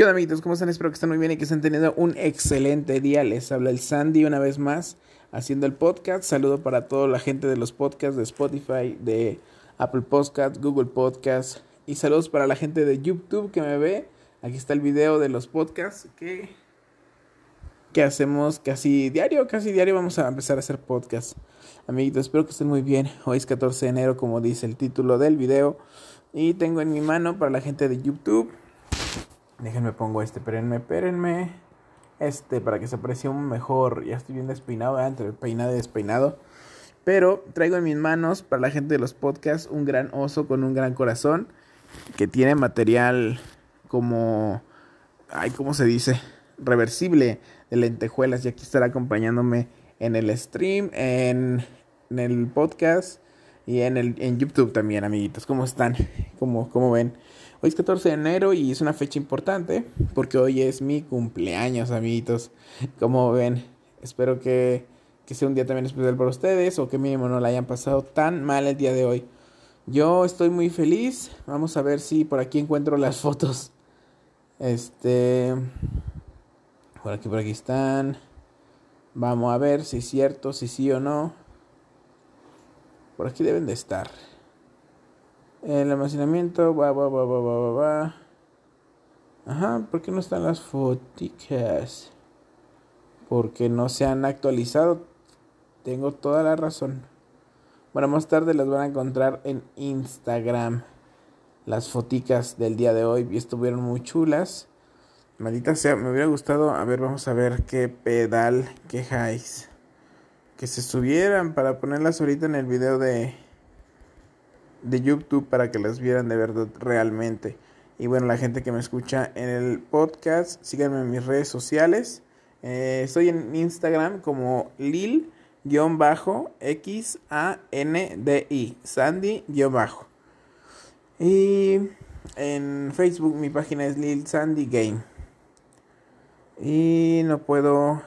¿Qué onda amiguitos? ¿Cómo están? Espero que estén muy bien y que estén teniendo un excelente día. Les habla el Sandy una vez más haciendo el podcast. Saludo para toda la gente de los podcasts de Spotify, de Apple Podcasts, Google Podcasts y saludos para la gente de YouTube que me ve. Aquí está el video de los podcasts que, que hacemos casi diario, casi diario vamos a empezar a hacer podcasts. Amiguitos, espero que estén muy bien. Hoy es 14 de enero como dice el título del video y tengo en mi mano para la gente de YouTube Déjenme pongo este, espérenme, espérenme. Este, para que se aprecie un mejor. Ya estoy bien despeinado, entre peinado y despeinado. Pero traigo en mis manos, para la gente de los podcasts, un gran oso con un gran corazón. Que tiene material como. Ay, ¿cómo se dice? Reversible de lentejuelas. Y aquí estará acompañándome en el stream, en, en el podcast y en, el, en YouTube también, amiguitos. ¿Cómo están? ¿Cómo, cómo ven? Hoy es 14 de enero y es una fecha importante porque hoy es mi cumpleaños, amiguitos. Como ven, espero que, que sea un día también especial para ustedes o que mínimo no la hayan pasado tan mal el día de hoy. Yo estoy muy feliz. Vamos a ver si por aquí encuentro las fotos. Este. Por aquí, por aquí están. Vamos a ver si es cierto, si sí o no. Por aquí deben de estar. El almacenamiento, va, va, va, va, va, va, Ajá, ¿por qué no están las foticas? Porque no se han actualizado. Tengo toda la razón. Bueno, más tarde las van a encontrar en Instagram. Las foticas del día de hoy estuvieron muy chulas. Maldita sea, me hubiera gustado. A ver, vamos a ver qué pedal quejáis. Que se subieran para ponerlas ahorita en el video de de YouTube para que las vieran de verdad realmente. Y bueno, la gente que me escucha en el podcast, síganme en mis redes sociales. Eh, estoy en Instagram como Lil-X-A-N-D-I, Sandy-Bajo. Y en Facebook mi página es Lil Sandy Game. Y no puedo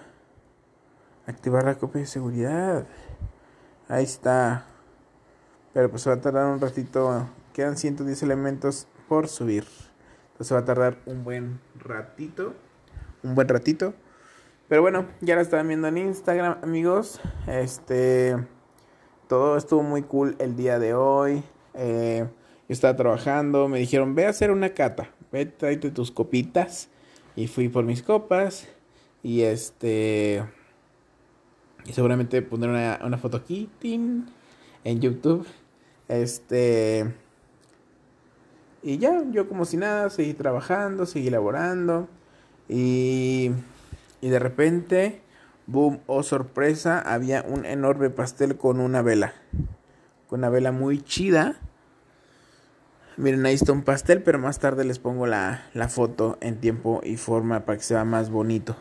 activar la copia de seguridad. Ahí está. Pero pues va a tardar un ratito. Quedan 110 elementos por subir. Entonces va a tardar un buen ratito. Un buen ratito. Pero bueno, ya la estaban viendo en Instagram, amigos. Este. Todo estuvo muy cool el día de hoy. Eh, yo estaba trabajando. Me dijeron, ve a hacer una cata. Ve, tráete tus copitas. Y fui por mis copas. Y este. Y seguramente pondré una, una foto aquí. en YouTube. Este. Y ya, yo como si nada, seguí trabajando, seguí laborando. Y. Y de repente, boom, oh sorpresa, había un enorme pastel con una vela. Con una vela muy chida. Miren, ahí está un pastel, pero más tarde les pongo la, la foto en tiempo y forma para que sea más bonito.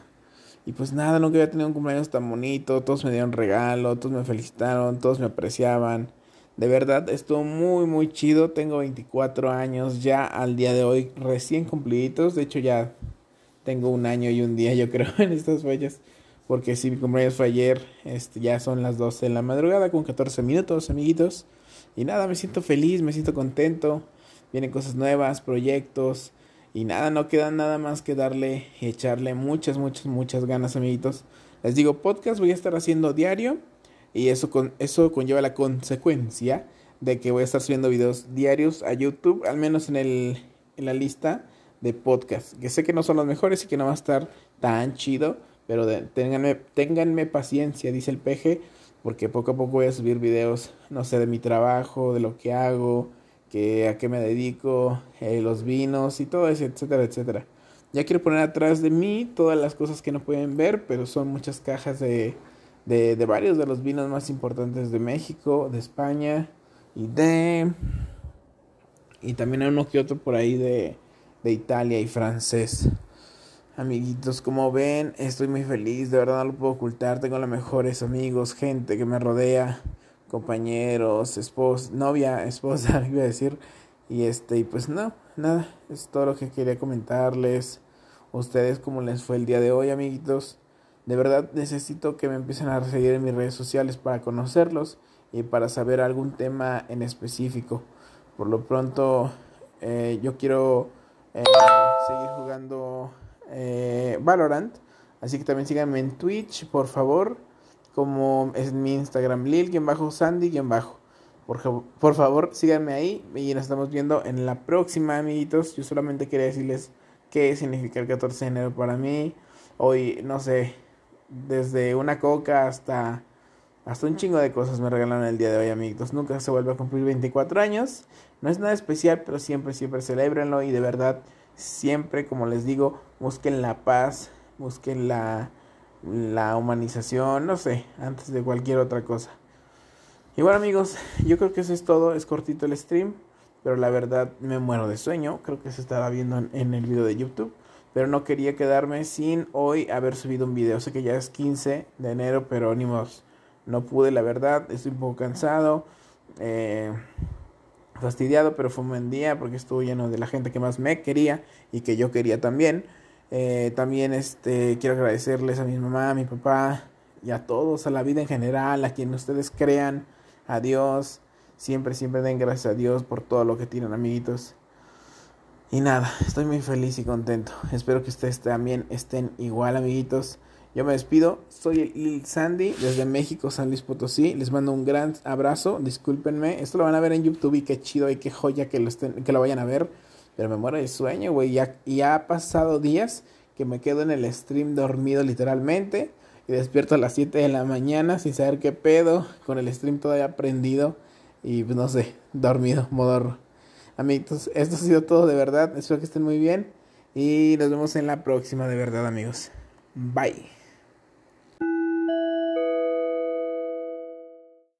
Y pues nada, nunca había tenido un cumpleaños tan bonito. Todos me dieron regalo, todos me felicitaron, todos me apreciaban. De verdad, estuvo muy, muy chido. Tengo 24 años ya al día de hoy, recién cumpliditos. De hecho, ya tengo un año y un día, yo creo, en estas fechas. Porque si mi cumpleaños fue ayer, este, ya son las 12 de la madrugada con 14 minutos, amiguitos. Y nada, me siento feliz, me siento contento. Vienen cosas nuevas, proyectos. Y nada, no queda nada más que darle y echarle muchas, muchas, muchas ganas, amiguitos. Les digo, podcast voy a estar haciendo diario y eso, con, eso conlleva la consecuencia de que voy a estar subiendo videos diarios a YouTube, al menos en, el, en la lista de podcast. Que sé que no son los mejores y que no va a estar tan chido, pero de, ténganme, paciencia, dice el peje, porque poco a poco voy a subir videos, no sé, de mi trabajo, de lo que hago, que a qué me dedico, eh, los vinos y todo eso, etcétera, etcétera. Ya quiero poner atrás de mí todas las cosas que no pueden ver, pero son muchas cajas de de, de varios de los vinos más importantes de México, de España y de... Y también hay uno que otro por ahí de, de Italia y francés. Amiguitos, como ven, estoy muy feliz, de verdad no lo puedo ocultar. Tengo los mejores amigos, gente que me rodea, compañeros, esposa, novia, esposa, iba a decir. Y este, y pues no, nada, es todo lo que quería comentarles. Ustedes, cómo les fue el día de hoy, amiguitos. De verdad necesito que me empiecen a seguir en mis redes sociales para conocerlos y para saber algún tema en específico. Por lo pronto, eh, yo quiero eh, seguir jugando eh, Valorant. Así que también síganme en Twitch, por favor. Como es mi Instagram, Lil-Sandy-Bajo. Por, por favor, síganme ahí y nos estamos viendo en la próxima, amiguitos. Yo solamente quería decirles qué significa el 14 de enero para mí. Hoy, no sé, desde una coca hasta, hasta un chingo de cosas me regalaron el día de hoy, amiguitos. Nunca se vuelve a cumplir 24 años. No es nada especial, pero siempre, siempre celebrenlo y de verdad, siempre, como les digo, busquen la paz, busquen la, la humanización, no sé, antes de cualquier otra cosa. Y bueno amigos, yo creo que eso es todo, es cortito el stream, pero la verdad me muero de sueño, creo que se estará viendo en, en el video de YouTube pero no quería quedarme sin hoy haber subido un video. Sé que ya es 15 de enero, pero ni no pude, la verdad, estoy un poco cansado, eh, fastidiado, pero fue un buen día porque estuvo lleno de la gente que más me quería y que yo quería también. Eh, también este, quiero agradecerles a mi mamá, a mi papá y a todos, a la vida en general, a quien ustedes crean, a Dios. Siempre, siempre den gracias a Dios por todo lo que tienen, amiguitos. Y nada, estoy muy feliz y contento. Espero que ustedes también estén igual, amiguitos. Yo me despido. Soy Lil Sandy desde México, San Luis Potosí. Les mando un gran abrazo. Discúlpenme. Esto lo van a ver en YouTube y qué chido y qué joya que lo, estén, vayan a ver. Pero me muero de sueño, güey. Ya, ya ha pasado días que me quedo en el stream dormido literalmente. Y despierto a las 7 de la mañana sin saber qué pedo. Con el stream todavía prendido. Y pues no sé, dormido, modorro. Amigos, esto ha sido todo de verdad. Espero que estén muy bien. Y nos vemos en la próxima de verdad, amigos. Bye.